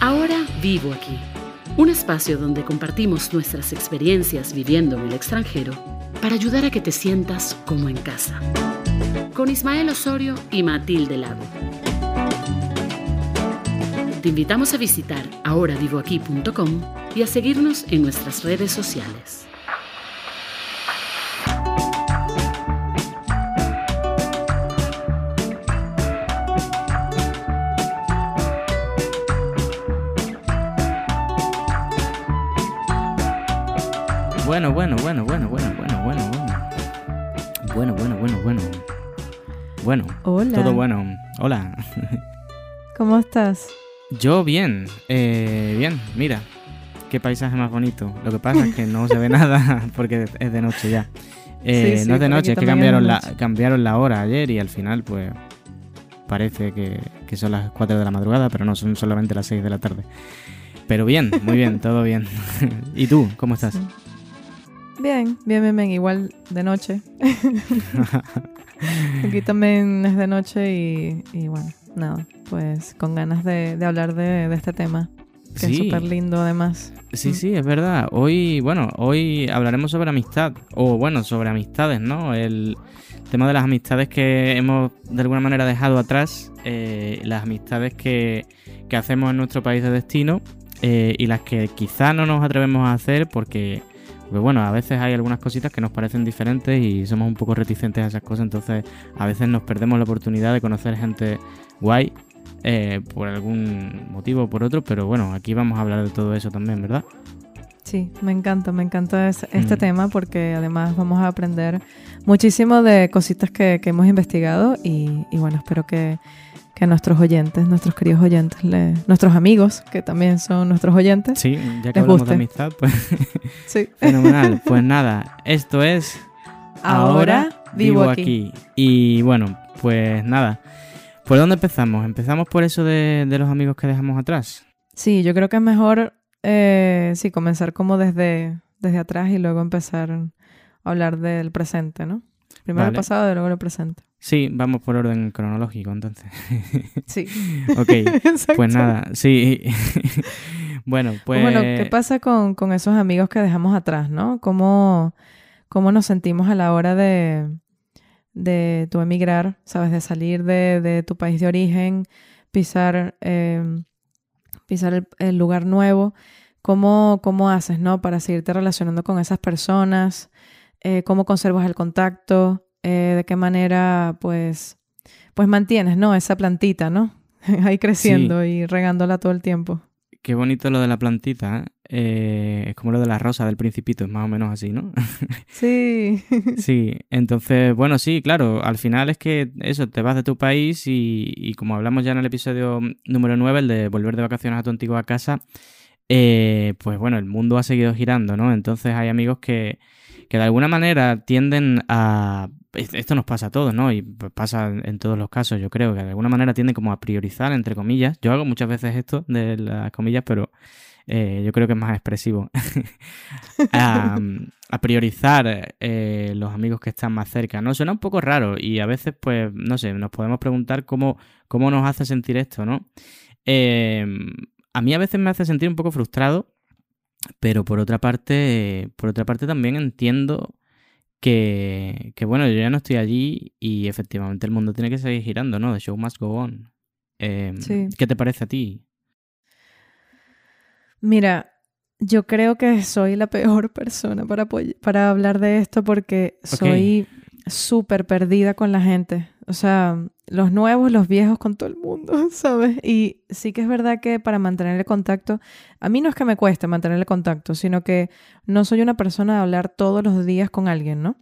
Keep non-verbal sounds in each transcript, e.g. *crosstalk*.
Ahora vivo aquí. Un espacio donde compartimos nuestras experiencias viviendo en el extranjero para ayudar a que te sientas como en casa. Con Ismael Osorio y Matilde Lago. Te invitamos a visitar ahoravivoaquí.com y a seguirnos en nuestras redes sociales. Bueno, bueno, bueno, bueno, bueno, bueno, bueno, bueno. Bueno, bueno, bueno, bueno. Bueno. Hola. Todo bueno. Hola. ¿Cómo estás? Yo bien. Eh, bien, mira. Qué paisaje más bonito. Lo que pasa es que no se ve *laughs* nada porque es de noche ya. Eh, Sí, sí, no es de noche, es que cambiaron la, cambiaron la hora ayer y al final pues parece que, que son las 4 de la madrugada, pero no, son solamente las 6 de la tarde. Pero bien, muy bien, todo bien. *laughs* ¿Y tú? ¿Cómo estás? Sí. Bien, bien, bien, bien. Igual de noche. *laughs* Aquí también es de noche y, y bueno, nada, pues con ganas de, de hablar de, de este tema, que es súper lindo además. Sí, sí, es verdad. Hoy, bueno, hoy hablaremos sobre amistad, o bueno, sobre amistades, ¿no? El tema de las amistades que hemos de alguna manera dejado atrás, eh, las amistades que, que hacemos en nuestro país de destino eh, y las que quizá no nos atrevemos a hacer porque, pues bueno, a veces hay algunas cositas que nos parecen diferentes y somos un poco reticentes a esas cosas, entonces a veces nos perdemos la oportunidad de conocer gente guay eh, por algún motivo o por otro, pero bueno, aquí vamos a hablar de todo eso también, ¿verdad? Sí, me encanta, me encanta es- este Mm. tema porque además vamos a aprender muchísimo de cositas que, que hemos investigado y, y bueno, espero que, que a nuestros oyentes, nuestros queridos oyentes, le- nuestros amigos, que también son nuestros oyentes, Sí, ya que Les hablamos guste. de amistad, pues *laughs* sí. *laughs* fenomenal. Pues nada, esto es Ahora vivo aquí. Y bueno, pues nada. ¿Por dónde empezamos? ¿Empezamos por eso de, de los amigos que dejamos atrás? Sí, yo creo que es mejor, eh, sí, comenzar como desde, desde atrás y luego empezar a hablar del presente, ¿no? Primero Vale. el pasado y luego el presente. Sí, vamos por orden cronológico entonces. *laughs* Sí. ok, *laughs* Exacto. pues nada, sí. *laughs* bueno, pues... Bueno, ¿qué pasa con, con esos amigos que dejamos atrás, no? ¿Cómo, cómo nos sentimos a la hora de, de tu emigrar, sabes? De salir de, de tu país de origen, pisar, eh, pisar el, el lugar nuevo. ¿Cómo, ¿Cómo haces, no? Para seguirte relacionando con esas personas. Eh, ¿Cómo conservas el contacto? Eh, ¿De qué manera, pues, pues mantienes, no? Esa plantita, ¿no? *laughs* Ahí creciendo y regándola todo el tiempo. Qué bonito lo de la plantita, ¿eh? Eh, es como lo de la rosa del principito, es más o menos así, ¿no? *laughs* Sí. *laughs* Sí, entonces, bueno, sí, claro, al final es que eso, te vas de tu país y, y como hablamos ya en el episodio número 9, el de volver de vacaciones a tu antigua casa, eh, pues bueno, el mundo ha seguido girando, ¿no? Entonces hay amigos que, que de alguna manera tienden a... es- Esto nos pasa a todos, ¿no? Y pasa en todos los casos, yo creo, que de alguna manera tienden como a priorizar, entre comillas. Yo hago muchas veces esto de las comillas, pero eh, yo creo que es más expresivo. *laughs* a, priorizar eh, los amigos que están más cerca, ¿no? Suena un poco raro y a veces, pues, no sé, nos podemos preguntar cómo, cómo nos hace sentir esto, ¿no? Eh, a mí a veces me hace sentir un poco frustrado, pero por otra parte, por otra parte también entiendo que, que, bueno, yo ya no estoy allí y efectivamente el mundo tiene que seguir girando, ¿no? The show must go on. Eh, Sí. ¿Qué te parece a ti? Mira, yo creo que soy la peor *laughs* persona para, para hablar de esto porque soy súper perdida con la gente. O sea, los nuevos, los viejos, con todo el mundo, *laughs* ¿sabes? Y sí que es verdad que para mantener el contacto, a mí no es que me cueste mantener el contacto, sino que no soy una persona de hablar todos los días con alguien, ¿no?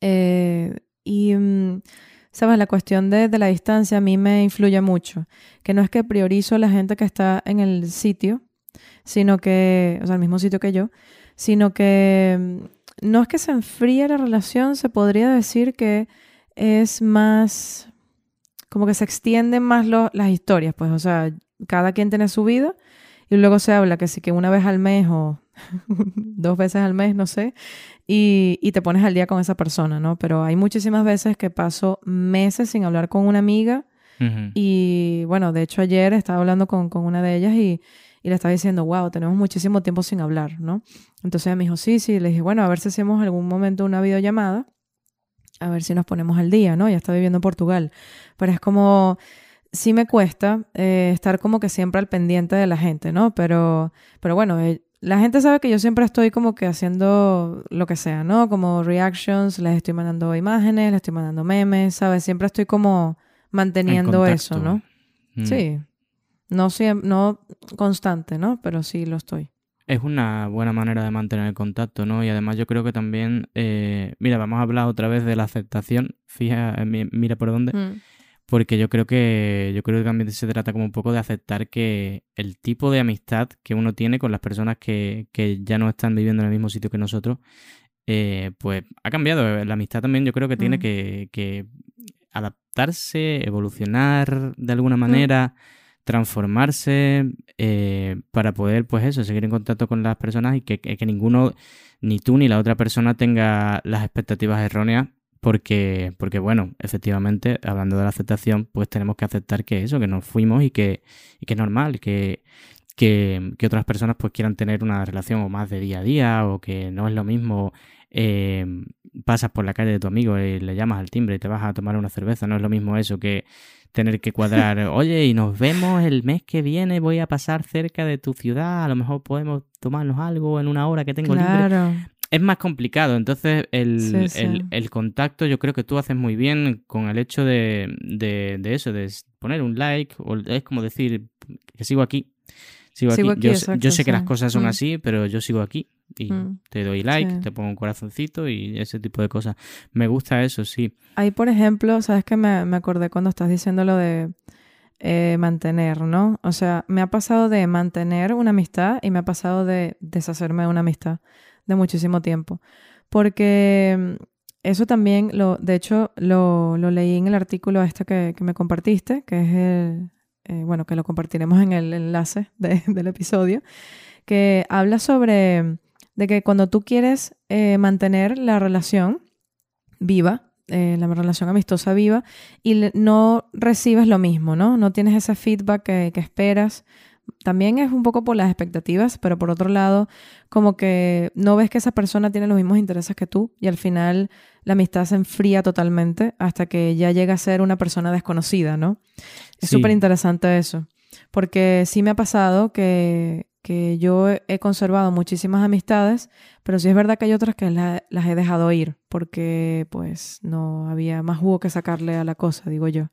Eh, y, mm, ¿sabes? La cuestión de, de la distancia a mí me influye mucho. Que no es que priorizo a la gente que está en el sitio, sino que, o sea, el mismo sitio que yo, sino que mm, no es que se enfríe la relación, se podría decir que es más, como que se extienden más lo- las historias, pues, o sea, cada quien tiene su vida y luego se habla que sí que una vez al mes o *laughs* dos veces al mes, no sé, y, y te pones al día con esa persona, ¿no? Pero hay muchísimas veces que paso meses sin hablar con una amiga y bueno, de hecho ayer estaba hablando con, con una de ellas y, y, le estaba diciendo, wow, tenemos muchísimo tiempo sin hablar, ¿no? Entonces ella me dijo, sí, sí, le dije, bueno, a ver si hacemos algún momento una videollamada, a ver si nos ponemos al día, ¿no? Ya está viviendo en Portugal, pero es como sí me cuesta eh, estar como que siempre al pendiente de la gente, ¿no? Pero, pero bueno, eh, la gente sabe que yo siempre estoy como que haciendo lo que sea, ¿no? Como reactions, les estoy mandando imágenes, les estoy mandando memes, ¿sabes? Siempre estoy como manteniendo eso, ¿no? Mm. Sí. No, no constante, ¿no? Pero sí lo estoy. Es una buena manera de mantener el contacto, ¿no? Y además yo creo que también, eh, mira, vamos a hablar otra vez de la aceptación, fija, mira por dónde. Mm porque yo creo que yo creo que también se trata como un poco de aceptar que el tipo de amistad que uno tiene con las personas que, que ya no están viviendo en el mismo sitio que nosotros, eh, pues ha cambiado. La amistad también yo creo que tiene que, que, adaptarse, evolucionar de alguna manera, transformarse eh, para poder, pues eso, seguir en contacto con las personas y que, que ninguno, ni tú ni la otra persona tenga las expectativas erróneas porque, porque bueno, efectivamente, hablando de la aceptación, pues tenemos que aceptar que eso, que nos fuimos y que, que es normal, que, que, que, otras personas pues quieran tener una relación o más de día a día, o que no es lo mismo eh, pasas por la calle de tu amigo y le llamas al timbre y te vas a tomar una cerveza, no es lo mismo eso que tener que cuadrar, *laughs* oye, y nos vemos el mes que viene, voy a pasar cerca de tu ciudad, a lo mejor podemos tomarnos algo en una hora que tengo claro. libre es más complicado. Entonces, el, El, contacto yo creo que tú haces muy bien con el hecho de, de, eso, de poner un like, o es como decir que sigo aquí. Sigo, aquí. yo, sé que las cosas son mm. así, pero yo sigo aquí. Y mm. te doy like, te pongo un corazoncito y ese tipo de cosas. Me gusta eso, sí. Ahí, por ejemplo, sabes que me, me acordé cuando estás diciendo lo de eh, mantener, ¿no? O sea, me ha pasado de mantener una amistad y me ha pasado de deshacerme de una amistad de muchísimo tiempo. Porque mm, eso también, lo, de hecho, lo, lo leí en el artículo este que, que me compartiste, que es el, eh, bueno, que lo compartiremos en el enlace *laughs* del episodio, que habla sobre de que cuando tú quieres eh, mantener la relación viva, eh, la relación amistosa viva, y no recibes lo mismo, ¿no? No tienes ese feedback que, que esperas también es un poco por las expectativas, pero por otro lado, como que no ves que esa persona tiene los mismos intereses que tú y al final la amistad se enfría totalmente hasta que ya llega a ser una persona desconocida, ¿no? Es súper interesante eso, porque sí me ha pasado que, que yo he conservado muchísimas amistades, pero sí es verdad que hay otras que las he dejado ir porque pues no había más jugo que sacarle a la cosa, digo yo.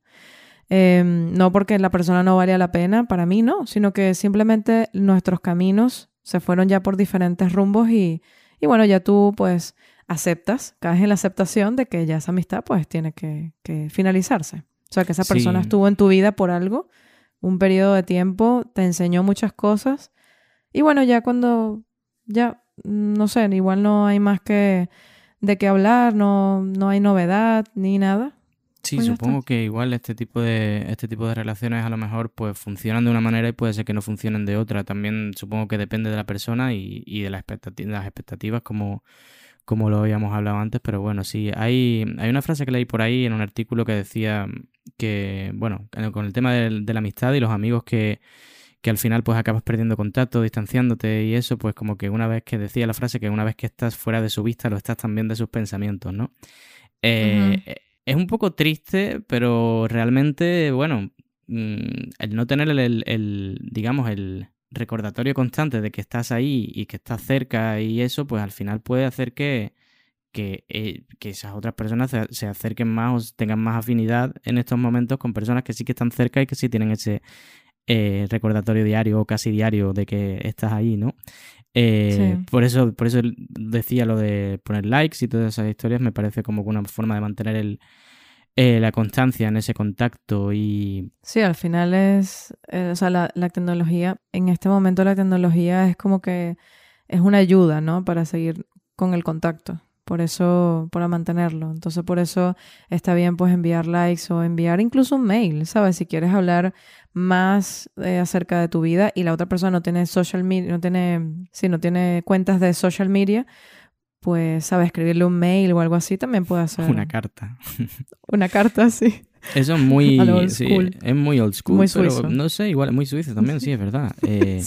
Em, no porque la persona no valía la pena, para mí no, sino que simplemente nuestros caminos se fueron ya por diferentes rumbos y, y bueno, ya tú pues aceptas, caes en la aceptación de que ya esa amistad pues tiene que, que finalizarse. O sea, que esa persona estuvo en tu vida por algo, un periodo de tiempo, te enseñó muchas cosas y bueno, ya cuando, ya, no sé, igual no hay más que de qué hablar, no, no hay novedad ni nada, Sí, pues supongo que igual este tipo de este tipo de relaciones a lo mejor pues funcionan de una manera y puede ser que no funcionen de otra. También supongo que depende de la persona y, y de las expectativas, las expectativas como, como lo habíamos hablado antes, pero bueno, sí, hay, hay una frase que leí por ahí en un artículo que decía que, bueno, con el tema de, de la amistad y los amigos que, que al final pues acabas perdiendo contacto, distanciándote y eso, pues como que una vez que decía la frase que una vez que estás fuera de su vista lo estás también de sus pensamientos, ¿no? Eh, es un poco triste, pero realmente, bueno, mm, el no tener el, digamos, el recordatorio constante de que estás ahí y que estás cerca y eso, pues al final puede hacer que, que, eh, esas otras personas se, acerquen más o tengan más afinidad en estos momentos con personas que sí que están cerca y que sí tienen ese eh, recordatorio diario o casi diario de que estás ahí, ¿no? Eh, por, eso, por eso decía lo de poner likes y todas esas historias, me parece como una forma de mantener el, eh, la constancia en ese contacto y... Sí, al final es, eh, o sea, la, la, tecnología, en este momento la tecnología es como que es una ayuda, ¿no? Para seguir con el contacto, por eso, para mantenerlo. Entonces, por eso está bien pues enviar likes o enviar incluso un mail, ¿sabes? Si quieres hablar más eh, acerca de tu vida y la otra persona no tiene social media, no tiene, sí, no tiene cuentas de social media, pues, ¿sabes? Escribirle un mail o algo así también puede hacer. Una carta. Una carta, *laughs* sí. Eso es muy, *laughs* es muy old school, muy pero no sé, igual es muy suizo también, sí, es verdad. *laughs* Eh,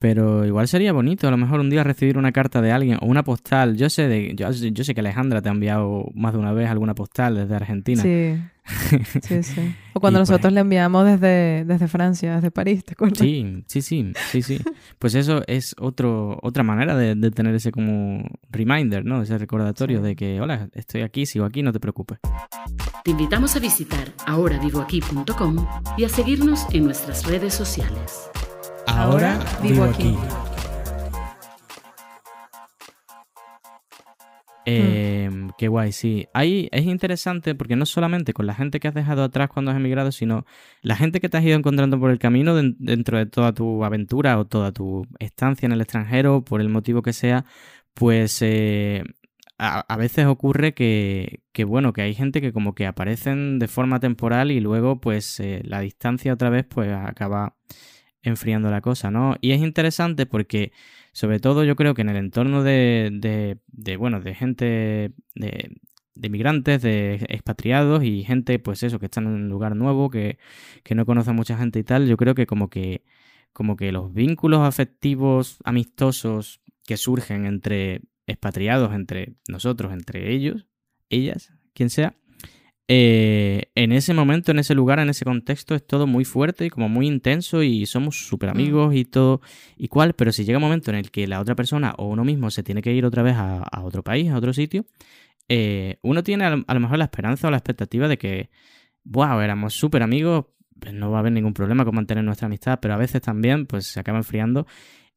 pero igual sería bonito a lo mejor un día recibir una carta de alguien o una postal. Yo sé de, yo, yo sé que Alejandra te ha enviado más de una vez alguna postal desde Argentina. Sí. *laughs* Sí, sí. O cuando pues nosotros le enviamos desde, desde Francia, desde París, ¿te acuerdas? Sí, sí, sí, sí, sí. *laughs* Pues eso es otro, otra manera de, tener ese como reminder, ¿no? Ese recordatorio de que, hola, estoy aquí, sigo aquí, no te preocupes. Te invitamos a visitar ahoravivoaquí.com y a seguirnos en nuestras redes sociales. Ahora, vivo aquí. Eh, qué guay, sí. Ahí es interesante porque no solamente con la gente que has dejado atrás cuando has emigrado, sino la gente que te has ido encontrando por el camino dentro de toda tu aventura o toda tu estancia en el extranjero, por el motivo que sea, pues eh, a, veces ocurre que, bueno, que hay gente que como que aparecen de forma temporal y luego pues eh, la distancia otra vez pues acaba enfriando la cosa, ¿no? Y es interesante porque sobre todo yo creo que en el entorno de, de, bueno, de gente, de, de migrantes, de expatriados y gente, pues eso, que están en un lugar nuevo, que, que no conoce a mucha gente y tal, yo creo que como que como que los vínculos afectivos, amistosos que surgen entre expatriados, entre nosotros, entre ellos, ellas, quien sea, eh, en ese momento, en ese lugar, en ese contexto, es todo muy fuerte y como muy intenso y somos súper mm. amigos y todo y cual, pero si llega un momento en el que la otra persona o uno mismo se tiene que ir otra vez a, otro país, a otro sitio, eh, uno tiene a, lo mejor la esperanza o la expectativa de que, wow, éramos súper amigos, pues no va a haber ningún problema con mantener nuestra amistad, pero a veces también pues se acaba enfriando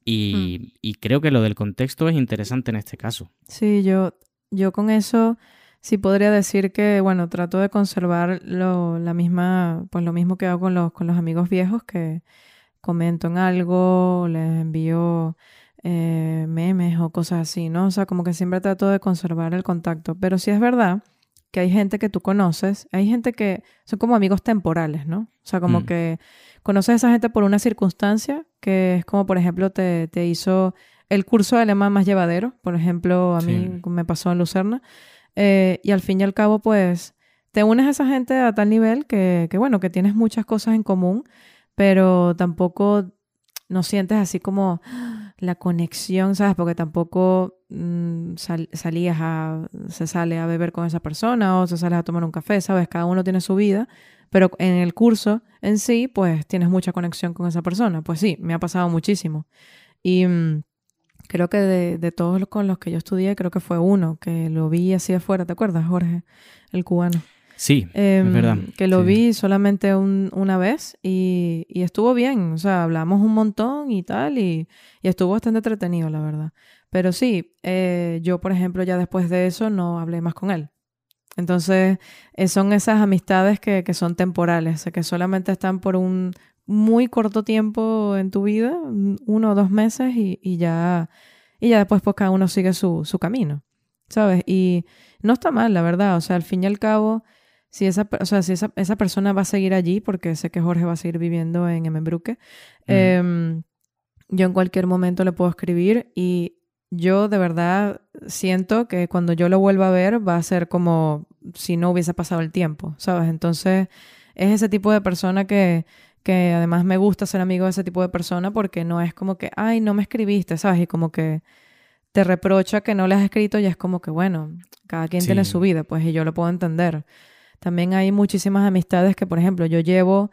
y, mm. y creo que lo del contexto es interesante en este caso. Sí, yo, yo con eso sí podría decir que, bueno, trato de conservar lo, la misma, pues lo mismo que hago con los, con los amigos viejos, que comento en algo, les envío eh, memes o cosas así, ¿no? O sea, como que siempre trato de conservar el contacto. Pero sí es verdad que hay gente que tú conoces, hay gente que son como amigos temporales, ¿no? O sea, como mm. que conoces a esa gente por una circunstancia, que es como, por ejemplo, te, te hizo el curso de alemán más llevadero, por ejemplo, a mí me pasó en Lucerna. Eh, y al fin y al cabo, pues, te unes a esa gente a tal nivel que, que, bueno, que tienes muchas cosas en común, pero tampoco no sientes así como la conexión, ¿sabes? Porque tampoco mm, salías a, se sale a beber con esa persona o se sale a tomar un café, ¿sabes? Cada uno tiene su vida, pero en el curso en sí, pues tienes mucha conexión con esa persona. Pues sí, me ha pasado muchísimo. Y... Mm, Creo que de, de todos los con los que yo estudié, creo que fue uno que lo vi así afuera, ¿te acuerdas, Jorge? El cubano. Sí, es em, verdad. Que lo vi solamente una vez y, y, estuvo bien. O sea, hablamos un montón y tal, y, y estuvo bastante entretenido, la verdad. Pero sí, eh, yo, por ejemplo, ya después de eso no hablé más con él. Entonces, eh, son esas amistades que, que son temporales, que solamente están por un, muy corto tiempo en tu vida, uno o dos meses, y, y ya, y ya después pues cada uno sigue su, su, camino, ¿sabes? Y no está mal, la verdad, o sea, al fin y al cabo, si esa, o sea, si esa, esa persona va a seguir allí, porque sé que Jorge va a seguir viviendo en Emmenbrucke, em, yo en cualquier momento le puedo escribir y yo de verdad siento que cuando yo lo vuelva a ver va a ser como si no hubiese pasado el tiempo, ¿sabes? Entonces es ese tipo de persona que, que además me gusta ser amigo de ese tipo de persona porque no es como que, ay, no me escribiste, ¿sabes? Y como que te reprocha que no le has escrito y es como que, bueno, cada quien tiene su vida, pues, y yo lo puedo entender. También hay muchísimas amistades que, por ejemplo, yo llevo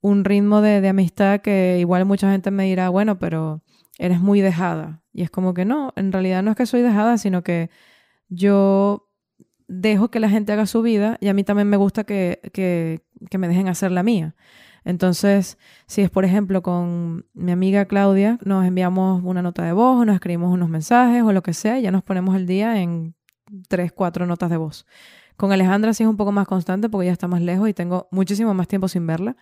un ritmo de, de amistad que igual mucha gente me dirá, bueno, pero eres muy dejada. Y es como que no, en realidad no es que soy dejada, sino que yo dejo que la gente haga su vida y a mí también me gusta que, que, que me dejen hacer la mía. Entonces, si es por ejemplo con mi amiga Claudia, nos enviamos una nota de voz o nos escribimos unos mensajes o lo que sea, ya nos ponemos el día en tres, cuatro notas de voz. Con Alejandra sí es un poco más constante porque ya está más lejos y tengo muchísimo más tiempo sin verla.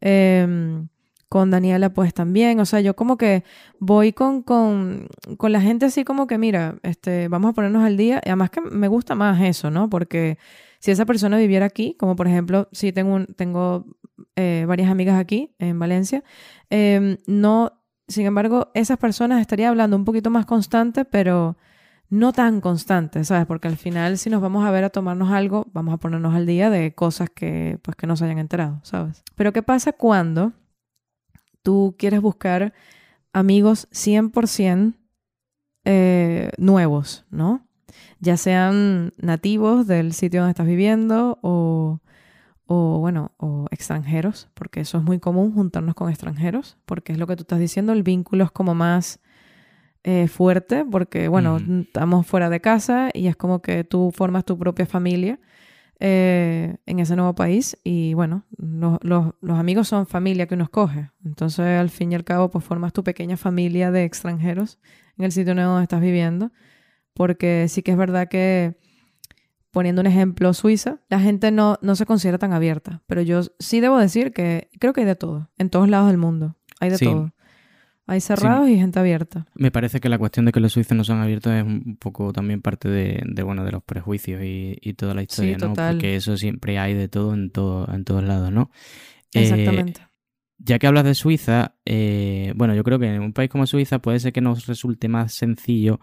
Em, con Daniela pues también, o sea, yo como que voy con, con, con, la gente así como que, mira, este, vamos a ponernos al día, y además que me gusta más eso, ¿no? Porque si esa persona viviera aquí, como por ejemplo, si tengo, un, tengo eh, varias amigas aquí en Valencia, em, no, sin embargo, esas personas estaría hablando un poquito más constante, pero no tan constante, ¿sabes? Porque al final si nos vamos a ver a tomarnos algo, vamos a ponernos al día de cosas que pues que no se hayan enterado, ¿sabes? Pero ¿qué pasa cuando tú quieres buscar amigos 100% eh, nuevos, ¿no? Ya sean nativos del sitio donde estás viviendo o, o, bueno, o extranjeros, porque eso es muy común juntarnos con extranjeros, porque es lo que tú estás diciendo, el vínculo es como más eh, fuerte porque, bueno, estamos fuera de casa y es como que tú formas tu propia familia eh, en ese nuevo país y, bueno, los, los, amigos son familia que uno escoge. Entonces, al fin y al cabo, pues formas tu pequeña familia de extranjeros en el sitio nuevo donde estás viviendo. Porque sí que es verdad que, poniendo un ejemplo, Suiza, la gente no, no se considera tan abierta. Pero yo sí debo decir que creo que hay de todo, en todos lados del mundo. Hay de todo. Hay cerrados y gente abierta. Me parece que la cuestión de que los suizos no son abiertos es un poco también parte de, bueno de los prejuicios y, toda la historia, ¿no? Porque eso siempre hay de todo en todo en todos lados, ¿no? Exactamente. Eh, ya que hablas de Suiza, eh, bueno, yo creo que en un país como Suiza puede ser que nos resulte más sencillo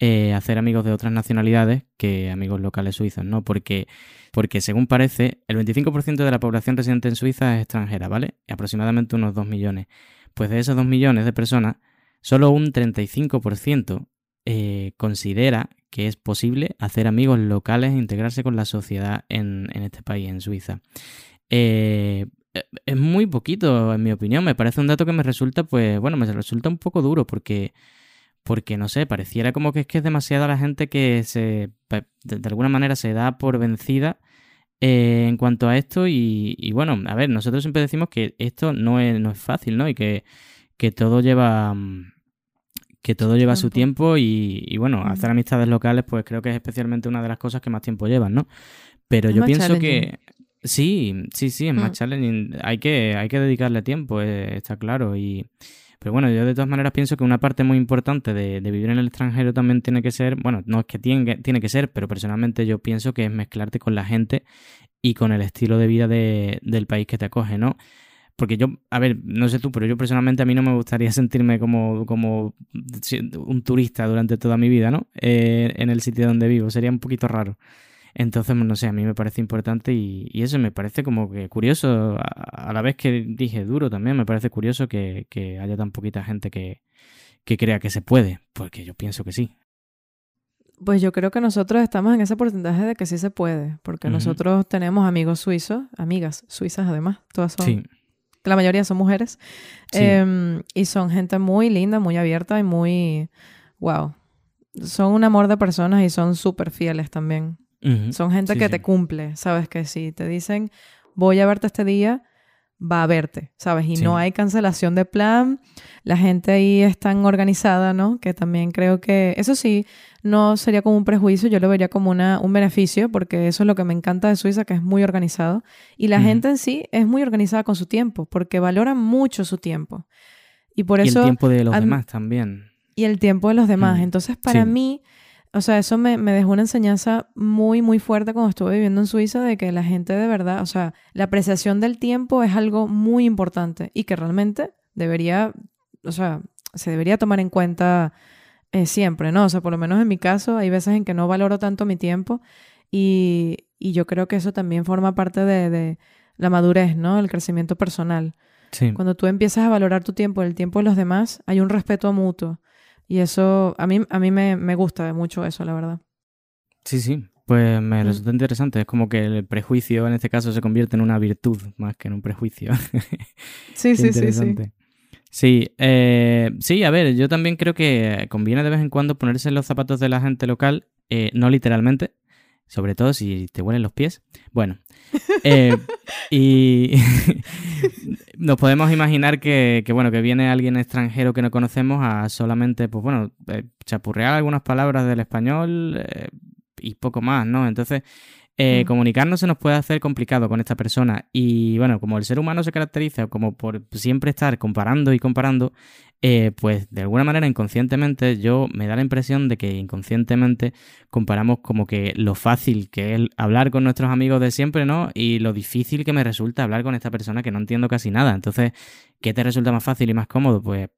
eh, hacer amigos de otras nacionalidades que amigos locales suizos, ¿no? Porque, porque según parece, el 25% de la población residente en Suiza es extranjera, ¿vale? Aproximadamente unos 2 millones. Pues de esos 2 millones de personas, solo un 35% eh, considera que es posible hacer amigos locales e integrarse con la sociedad en, este país, en Suiza. Eh, es muy poquito, en mi opinión. Me parece un dato que me resulta, pues, bueno, me resulta un poco duro porque, porque no sé, pareciera como que es que es demasiada la gente que se, de, alguna manera se da por vencida eh, en cuanto a esto, y, bueno, a ver, nosotros siempre decimos que esto no es, no es fácil, ¿no? Y que, todo lleva que todo lleva su tiempo y, bueno, hacer amistades locales pues creo que es especialmente una de las cosas que más tiempo llevan, ¿no? Pero yo pienso que sí, sí, sí, es más mm. challenging. Hay que, hay que dedicarle tiempo, eh, está claro. Y, pero bueno, yo de todas maneras pienso que una parte muy importante de, vivir en el extranjero también tiene que ser, bueno, no es que tiene, tiene que ser, pero personalmente yo pienso que es mezclarte con la gente y con el estilo de vida del país que te acoge, ¿no? Porque yo, a ver, no sé tú, pero yo personalmente a mí no me gustaría *laughs* sentirme como, como un turista durante toda mi vida, ¿no? Eh, en el sitio donde vivo, sería un poquito raro. Entonces, no sé, a mí me parece importante y, eso me parece como que curioso, a, la vez que dije duro también, me parece curioso que, haya tan poquita gente que, crea que se puede, porque yo pienso que sí. Pues yo creo que nosotros estamos en ese porcentaje de que sí se puede, porque nosotros tenemos amigos suizos, amigas suizas además, todas son, sí. la mayoría son mujeres, em, y son gente muy linda, muy abierta y muy, wow, son un amor de personas y son súper fieles también. Son gente que te cumple, ¿sabes? Que si te dicen, voy a verte este día, va a verte, ¿sabes? Y no hay cancelación de plan, la gente ahí es tan organizada, ¿no? Que también creo que, eso sí, no sería como un prejuicio, yo lo vería como una, un beneficio, porque eso es lo que me encanta de Suiza, que es muy organizado. Y la gente en sí es muy organizada con su tiempo, porque valora mucho su tiempo. Y por eso... Y el tiempo de los demás también. Y el tiempo de los demás. Entonces, para mí o sea, eso me, dejó una enseñanza muy, muy fuerte cuando estuve viviendo en Suiza de que la gente de verdad, o sea, la apreciación del tiempo es algo muy importante y que realmente debería, o sea, se debería tomar en cuenta eh, siempre, ¿no? O sea, por lo menos en mi caso, hay veces en que no valoro tanto mi tiempo y, yo creo que eso también forma parte de, de la madurez, ¿no? El crecimiento personal. Sí. Cuando tú empiezas a valorar tu tiempo, el tiempo de los demás, hay un respeto mutuo. Y eso, a mí, a mí me, me gusta mucho eso, la verdad. Sí, sí, pues me mm. resulta interesante. Es como que el prejuicio en este caso se convierte en una virtud más que en un prejuicio. *laughs* sí, sí, sí, sí. Sí, eh, sí, a ver, yo también creo que conviene de vez en cuando ponerse en los zapatos de la gente local, eh, no literalmente, sobre todo si te huelen los pies. Bueno, eh, *laughs* y *laughs* nos podemos imaginar que, bueno, que viene alguien extranjero que no conocemos a solamente, pues bueno, eh, chapurrear algunas palabras del español eh, y poco más, ¿no? Entonces, eh, mm. Comunicarnos se nos puede hacer complicado con esta persona y bueno, como el ser humano se caracteriza como por siempre estar comparando y comparando, eh, pues de alguna manera inconscientemente yo me da la impresión de que inconscientemente comparamos como que lo fácil que es hablar con nuestros amigos de siempre, ¿no? Y lo difícil que me resulta hablar con esta persona que no entiendo casi nada. Entonces, ¿Qué te resulta más fácil y más cómodo? Pues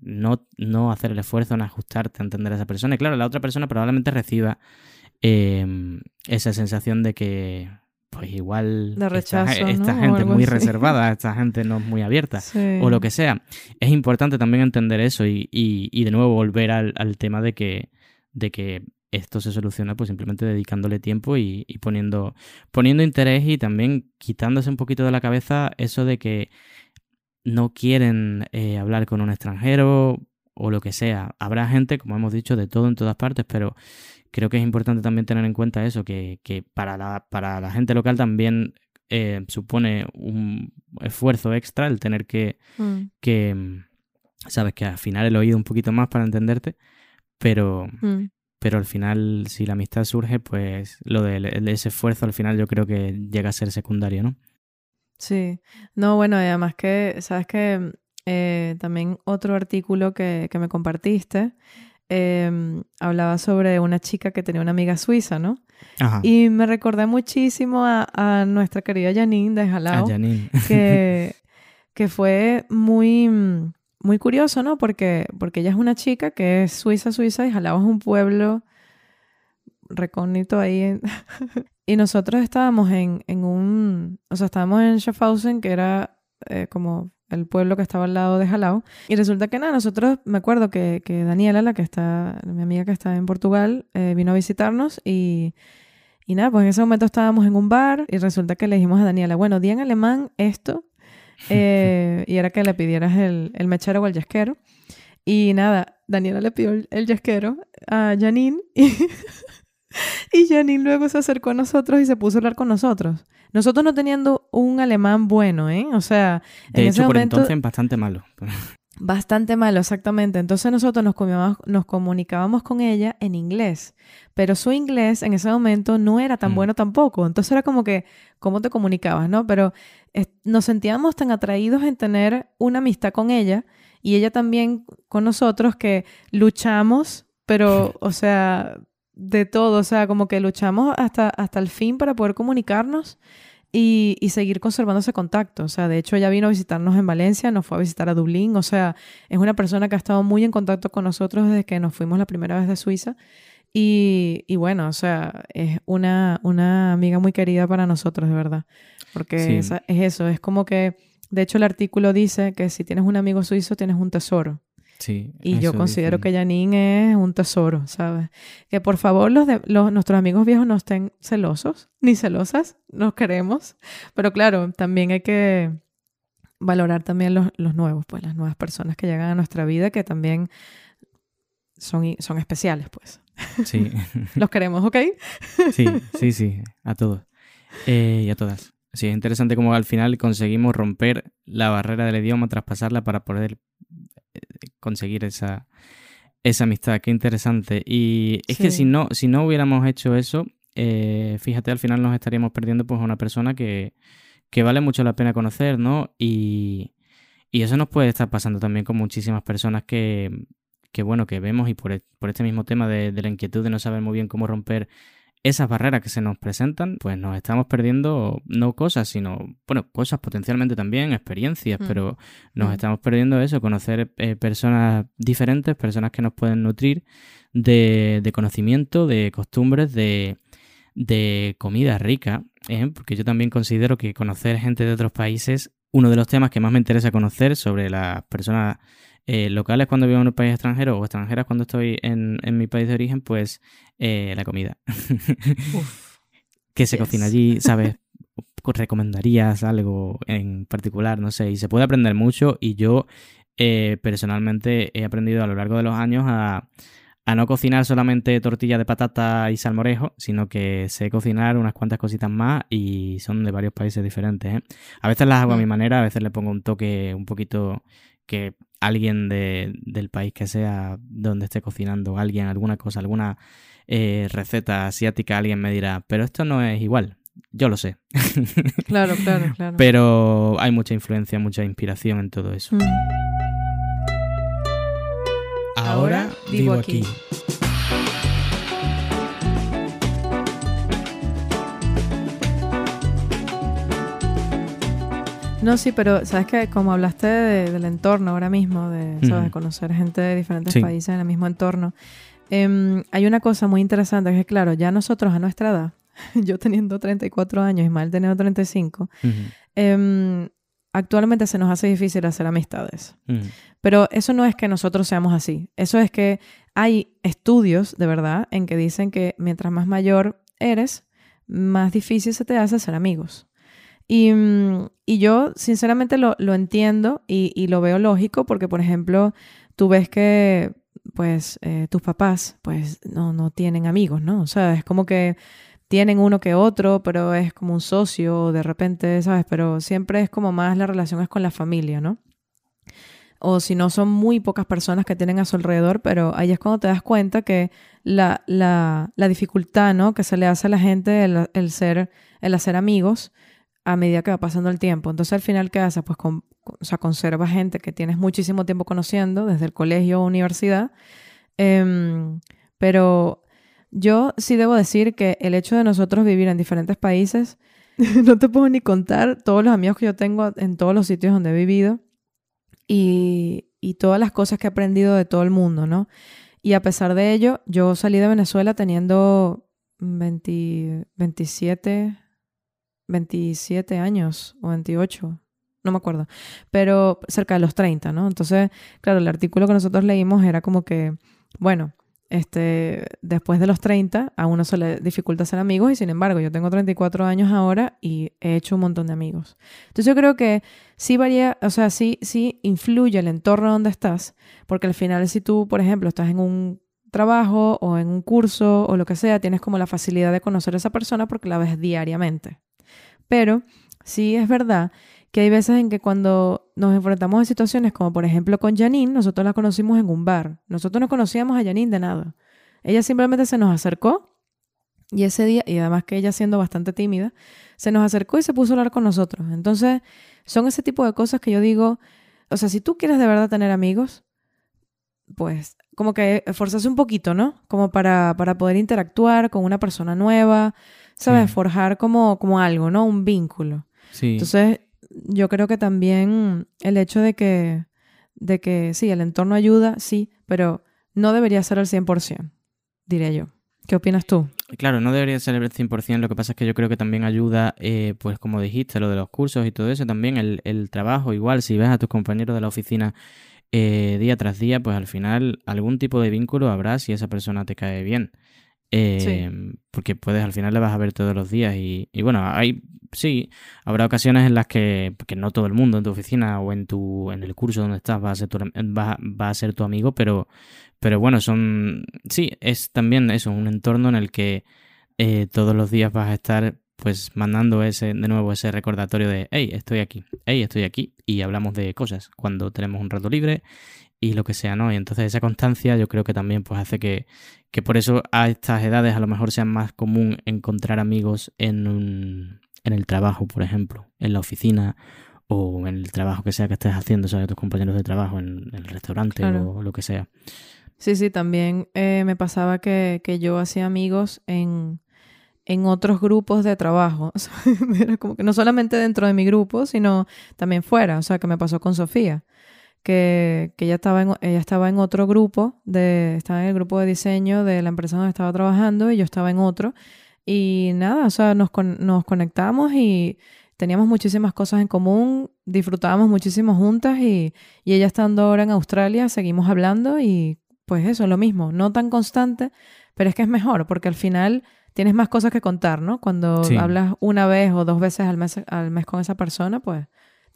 no, no hacer el esfuerzo en ajustarte a entender a esa persona. Y claro, la otra persona probablemente reciba em, esa sensación de que, pues igual rechazo, esta, gente es muy reservada, esta gente no es muy abierta, o lo que sea. Es importante también entender eso y, y, de nuevo volver al, al, tema de que, de que esto se soluciona pues simplemente dedicándole tiempo y, y, poniendo, poniendo interés y también quitándose un poquito de la cabeza eso de que no quieren eh, hablar con un extranjero o lo que sea. Habrá gente, como hemos dicho, de todo en todas partes, pero creo que es importante también tener en cuenta eso, que, para, la, para la gente local también eh, supone un esfuerzo extra el tener que, mm. que, sabes, que afinar el oído un poquito más para entenderte, pero, mm. pero al final, si la amistad surge, pues lo de, de ese esfuerzo al final yo creo que llega a ser secundario, ¿no? Sí, no, bueno, además que, sabes que eh, también otro artículo que, que me compartiste em, hablaba sobre una chica que tenía una amiga suiza, ¿no? Ajá. Y me recordé muchísimo a, a nuestra querida Janine de Jalao, que, *laughs* que fue muy, muy curioso, ¿no? Porque, porque ella es una chica que es suiza, suiza, y Jalao es un pueblo recógnito ahí. *laughs* y nosotros estábamos en, en, un, o sea, estábamos en Schaffhausen, que era eh, como el pueblo que estaba al lado de Jalao. Y resulta que nada, nosotros, me acuerdo que, que Daniela, la que está, mi amiga que está en Portugal, eh, vino a visitarnos y, y nada, pues en ese momento estábamos en un bar y resulta que le dijimos a Daniela, bueno, di en alemán esto. *laughs* Eh, y era que le pidieras el, el mechero o el yesquero. Y nada, Daniela le pidió el, el yesquero a Janine y *laughs* *laughs* y Janine luego se acercó a nosotros y se puso a hablar con nosotros. Nosotros no teniendo un alemán bueno, ¿eh? O sea, de en hecho, ese por entonces bastante malo. *laughs* Bastante malo, exactamente. Entonces nosotros nos, nos, comunicábamos con ella en inglés, pero su inglés en ese momento no era tan mm. bueno tampoco. Entonces era como que, ¿cómo te comunicabas, no? Pero nos sentíamos tan atraídos en tener una amistad con ella y ella también con nosotros que luchamos, pero, *laughs* o sea, de todo, o sea, como que luchamos hasta, hasta el fin para poder comunicarnos y, y, seguir conservando ese contacto. O sea, de hecho ella vino a visitarnos en Valencia, nos fue a visitar a Dublín, o sea, es una persona que ha estado muy en contacto con nosotros desde que nos fuimos la primera vez de Suiza. Y, y bueno, o sea, es una, una amiga muy querida para nosotros, de verdad. Porque es eso, es como que, de hecho el artículo dice que si tienes un amigo suizo tienes un tesoro y yo considero que Janine es un tesoro, ¿sabes? Que por favor los, de, los nuestros amigos viejos no estén celosos ni celosas, nos queremos, pero claro, también hay que valorar también los, los, nuevos, pues las nuevas personas que llegan a nuestra vida que también son, son especiales, pues. Sí. *laughs* los queremos, ¿ok? sí, sí, sí, a todos eh, y a todas. Sí, es interesante cómo al final conseguimos romper la barrera del idioma, traspasarla para poder conseguir esa, esa amistad. Qué interesante. Y es que si no, si no hubiéramos hecho eso, eh, fíjate, al final nos estaríamos perdiendo pues a una persona que, que vale mucho la pena conocer, ¿no? Y, y, eso nos puede estar pasando también con muchísimas personas que, que bueno, que vemos y por, e, por este mismo tema de, de, la inquietud de no saber muy bien cómo romper esas barreras que se nos presentan, pues nos estamos perdiendo no cosas, sino, bueno, cosas potencialmente también, experiencias, mm. pero nos mm. estamos perdiendo eso, conocer eh, personas diferentes, personas que nos pueden nutrir de, de conocimiento, de costumbres, de, de comida rica, ¿eh? porque yo también considero que conocer gente de otros países, uno de los temas que más me interesa conocer sobre las personas eh, locales cuando vivo en un país extranjero o extranjeras cuando estoy en, en mi país de origen, pues eh, la comida. *laughs* ¿Qué se cocina allí? ¿Sabes? ¿Recomendarías algo en particular? No sé, y se puede aprender mucho y yo eh, personalmente he aprendido a lo largo de los años a, a no cocinar solamente tortilla de patata y salmorejo, sino que sé cocinar unas cuantas cositas más y son de varios países diferentes. ¿eh? A veces las hago a mi mm. manera, a veces le pongo un toque un poquito que alguien de, del país que sea donde esté cocinando, alguien, alguna cosa, alguna eh, receta asiática, alguien me dirá, pero esto no es igual. Yo lo sé. *laughs* Claro, claro, claro. Pero hay mucha influencia, mucha inspiración en todo eso. Mm. Ahora vivo aquí. No, sí, pero sabes que como hablaste del entorno ahora mismo, de ¿sabes? conocer gente de diferentes países en el mismo entorno, em, hay una cosa muy interesante que es claro, ya nosotros a nuestra edad, *laughs* yo teniendo 34 años y Mal teniendo 35, em, actualmente se nos hace difícil hacer amistades. Pero eso no es que nosotros seamos así, eso es que hay estudios de verdad en que dicen que mientras más mayor eres, más difícil se te hace hacer amigos. Y, mm, yo sinceramente lo, entiendo y, lo veo lógico porque, por ejemplo, tú ves que pues eh, tus papás pues no, no tienen amigos, ¿no? O sea, es como que tienen uno que otro, pero es como un socio de repente, ¿sabes? Pero siempre es como más la relación es con la familia, ¿no? O si no, son muy pocas personas que tienen a su alrededor, pero ahí es cuando te das cuenta que la, la, la dificultad, ¿no? Que se le hace a la gente el, ser, el hacer amigos a medida que va pasando el tiempo. Entonces, al final, ¿qué haces? Pues con, o sea, conserva gente que tienes muchísimo tiempo conociendo, desde el colegio o universidad. Em, pero yo sí debo decir que el hecho de nosotros vivir en diferentes países, *laughs* no te puedo ni contar todos los amigos que yo tengo en todos los sitios donde he vivido y, y todas las cosas que he aprendido de todo el mundo, ¿no? Y a pesar de ello, yo salí de Venezuela teniendo 27, 27 años o 28, no me acuerdo, pero cerca de los 30, ¿no? Entonces, claro, el artículo que nosotros leímos era como que, bueno, este, después de los 30 a uno se le dificulta ser amigos y sin embargo yo tengo 34 años ahora y he hecho un montón de amigos. Entonces yo creo que sí varía, o sea, sí, sí influye el entorno donde estás, porque al final si tú, por ejemplo, estás en un trabajo o en un curso o lo que sea, tienes como la facilidad de conocer a esa persona porque la ves diariamente. Pero sí es verdad que hay veces en que cuando nos enfrentamos a situaciones como por ejemplo con Janine, nosotros la conocimos en un bar. Nosotros no conocíamos a Janine de nada. Ella simplemente se nos acercó y ese día, y además que ella siendo bastante tímida, se nos acercó y se puso a hablar con nosotros. Entonces, son ese tipo de cosas que yo digo, o sea, si tú quieres de verdad tener amigos, pues como que esforzarse un poquito, ¿no? Como para, para poder interactuar con una persona nueva, ¿sabes? Forjar como, como algo, ¿no? Un vínculo. Sí. Entonces, yo creo que también el hecho de que, de que sí, el entorno ayuda, sí, pero no debería ser al 100%, diría yo. ¿Qué opinas tú? Claro, no debería ser el 100%, lo que pasa es que yo creo que también ayuda, eh, pues como dijiste, lo de los cursos y todo eso, también el, el trabajo, igual, si ves a tus compañeros de la oficina eh, día tras día, pues al final algún tipo de vínculo habrá si esa persona te cae bien. Eh, porque puedes, al final le vas a ver todos los días y, y, bueno, hay, sí, habrá ocasiones en las que, que, no todo el mundo en tu oficina o en tu, en el curso donde estás va a ser tu, va, va a ser tu amigo, pero, pero bueno, son, sí, es también eso, un entorno en el que eh, todos los días vas a estar pues mandando ese, de nuevo ese recordatorio de, hey, estoy aquí, hey, estoy aquí, y hablamos de cosas cuando tenemos un rato libre y lo que sea, ¿no? Y entonces esa constancia yo creo que también pues hace que, que por eso a estas edades a lo mejor sea más común encontrar amigos en, un, en el trabajo, por ejemplo, en la oficina o en el trabajo que sea que estés haciendo, ¿sabes? Tus compañeros de trabajo en, el restaurante o lo que sea. Sí, sí, también eh, me pasaba que, que yo hacía amigos en, en otros grupos de trabajo. *laughs* Era como que no solamente dentro de mi grupo, sino también fuera. O sea, que me pasó con Sofía que, ella, estaba en, ella estaba en otro grupo, de, estaba en el grupo de diseño de la empresa donde estaba trabajando y yo estaba en otro. Y nada, o sea, nos, nos conectamos y teníamos muchísimas cosas en común, disfrutábamos muchísimo juntas y, y ella estando ahora en Australia, seguimos hablando y pues eso, lo mismo, no tan constante, pero es que es mejor porque al final tienes más cosas que contar, ¿no? Cuando hablas una vez o dos veces al mes, al mes con esa persona, pues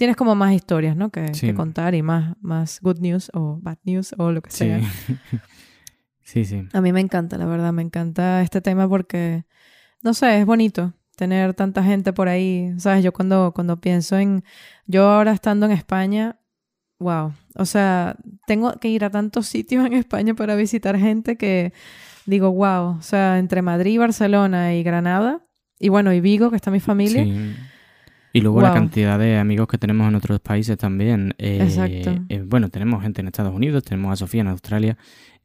tienes como más historias, ¿no? Que, contar y más, más good news o bad news o lo que sea. *laughs* Sí, sí. A mí me encanta, la verdad, me encanta este tema porque, no sé, es bonito tener tanta gente por ahí. ¿Sabes? Yo cuando, cuando pienso en, yo ahora estando en España, wow, o sea, tengo que ir a tantos sitios en España para visitar gente que digo, wow, o sea, entre Madrid, Barcelona y Granada, y bueno, y Vigo, que está mi familia. Sí y luego la cantidad de amigos que tenemos en otros países también. Eh, Exacto. Eh, bueno, tenemos gente en Estados Unidos, tenemos a Sofía en Australia.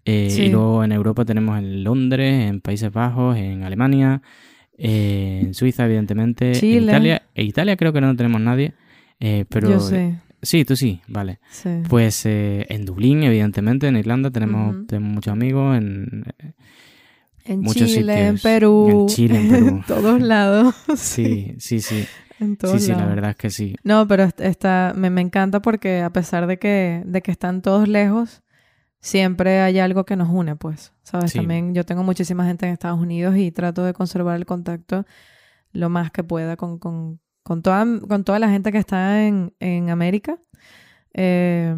Eh, y luego en Europa tenemos en Londres, en Países Bajos, en Alemania, en Suiza, evidentemente. En Italia, en Italia creo que no tenemos nadie. Eh, pero, Yo sé. Sí, tú sí, vale. Sí. Pues eh, en Dublín, evidentemente, en Irlanda tenemos, tenemos muchos amigos. En, En muchos Chile, en sitios. Perú, En Chile, en Perú. *laughs* todos lados. sí, sí, sí. En todos Sí, sí, la verdad es que sí. No, pero est- está, me, me encanta porque a pesar de que, de que están todos lejos, siempre hay algo que nos une, pues. ¿Sabes? Sí. También yo tengo muchísima gente en Estados Unidos y trato de conservar el contacto lo más que pueda con, con, con, toda, con toda la gente que está en, en América. Eh,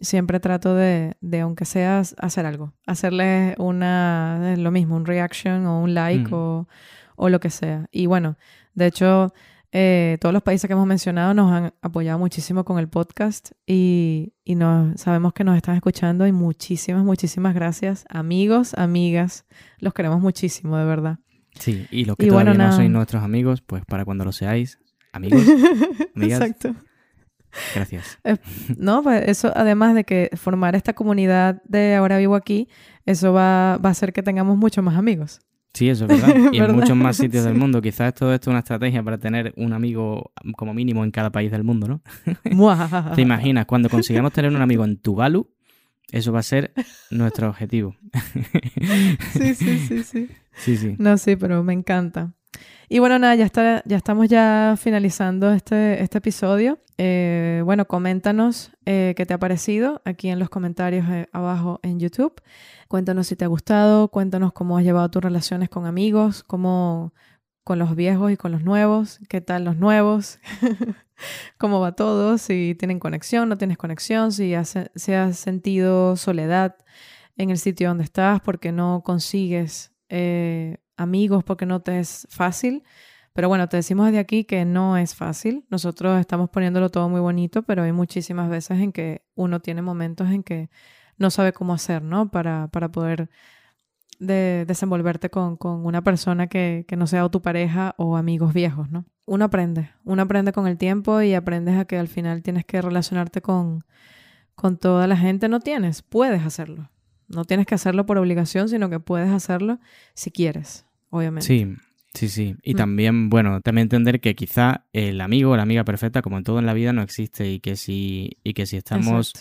siempre trato de, de, aunque sea, hacer algo. Hacerles una, lo mismo, un reaction o un like Mm. o, o lo que sea. Y bueno, de hecho, eh, todos los países que hemos mencionado nos han apoyado muchísimo con el podcast y, y nos, sabemos que nos están escuchando y muchísimas, muchísimas gracias. Amigos, amigas, los queremos muchísimo, de verdad. Sí, y los que Y bueno, todavía no sois nuestros amigos, pues para cuando lo seáis, amigos, *laughs* amigas, Exacto. gracias. No, pues eso, además de que formar esta comunidad de Ahora Vivo Aquí, eso va, va a hacer que tengamos muchos más amigos. Sí, eso es verdad. *laughs* Y en muchos más sitios del mundo. Quizás todo esto es una estrategia para tener un amigo como mínimo en cada país del mundo, ¿no? *laughs* *laughs* ¿Te imaginas? Cuando consigamos tener un amigo en Tuvalu, eso va a ser nuestro objetivo. Sí, sí, sí, sí. Sí, sí. No, sí, pero me encanta. Y bueno, nada, ya, está, ya estamos ya finalizando este, este episodio. Eh, bueno, coméntanos eh, qué te ha parecido aquí en los comentarios eh, abajo en YouTube. Cuéntanos si te ha gustado, cuéntanos cómo has llevado tus relaciones con amigos, cómo con los viejos y con los nuevos, qué tal los nuevos, *laughs* cómo va todo, si tienen conexión, no tienes conexión, si has, si has sentido soledad en el sitio donde estás porque no consigues amigos porque no te es fácil. Pero bueno, te decimos desde aquí que no es fácil. Nosotros estamos poniéndolo todo muy bonito, pero hay muchísimas veces en que uno tiene momentos en que no sabe cómo hacer, ¿no? Para, para poder de- desenvolverte con, con una persona que, que no sea o tu pareja o amigos viejos, ¿no? Uno aprende, uno aprende con el tiempo y aprendes a que al final tienes que relacionarte con, con toda la gente. No tienes, puedes hacerlo. No tienes que hacerlo por obligación, sino que puedes hacerlo si quieres, obviamente. Sí, sí, sí. Y Mm. también, bueno, también entender que quizá el amigo o la amiga perfecta, como en todo en la vida, no existe y que si, y que si estamos.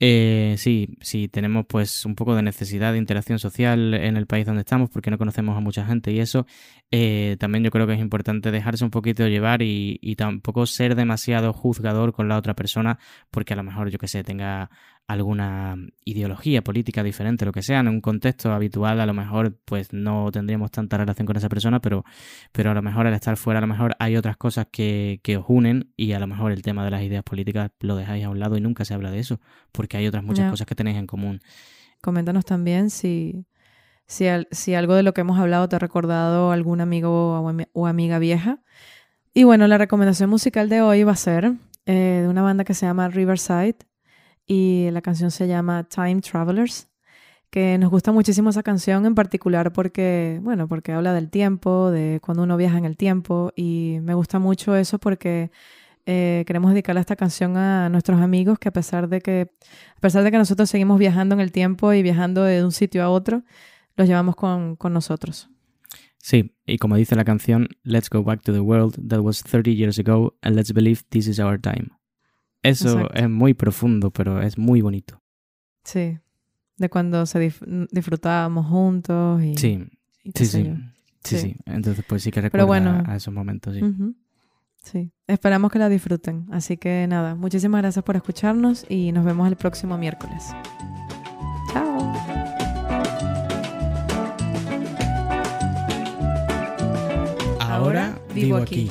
Eh, sí, sí, tenemos pues un poco de necesidad de interacción social en el país donde estamos porque no conocemos a mucha gente y eso eh, también yo creo que es importante dejarse un poquito llevar y, y tampoco ser demasiado juzgador con la otra persona porque a lo mejor yo que sé tenga alguna ideología política diferente, lo que sea, en un contexto habitual a lo mejor pues no tendríamos tanta relación con esa persona, pero, pero a lo mejor al estar fuera a lo mejor hay otras cosas que, que os unen y a lo mejor el tema de las ideas políticas lo dejáis a un lado y nunca se habla de eso porque hay otras muchas cosas que tenéis en común. Coméntanos también si, si, al- si algo de lo que hemos hablado te ha recordado algún amigo o, ami- o amiga vieja. Y bueno, la recomendación musical de hoy va a ser eh, de una banda que se llama Riverside y la canción se llama Time Travelers, que nos gusta muchísimo esa canción en particular porque, bueno, porque habla del tiempo, de cuando uno viaja en el tiempo y me gusta mucho eso porque eh, queremos dedicarle esta canción a nuestros amigos que a pesar de que a pesar de que nosotros seguimos viajando en el tiempo y viajando de un sitio a otro, los llevamos con, con nosotros. Sí, y como dice la canción, Let's go back to the world that was 30 years ago and let's believe this is our time. Eso Exacto. es muy profundo, pero es muy bonito. Sí, de cuando se dif- disfrutábamos juntos y, Sí, y sí, sí. Sí, Sí. sí. Entonces, pues sí que Pero recuerda bueno. a esos momentos, sí. Sí, esperamos que la disfruten. Así que nada, muchísimas gracias por escucharnos y nos vemos el próximo miércoles. Chao. Ahora vivo aquí.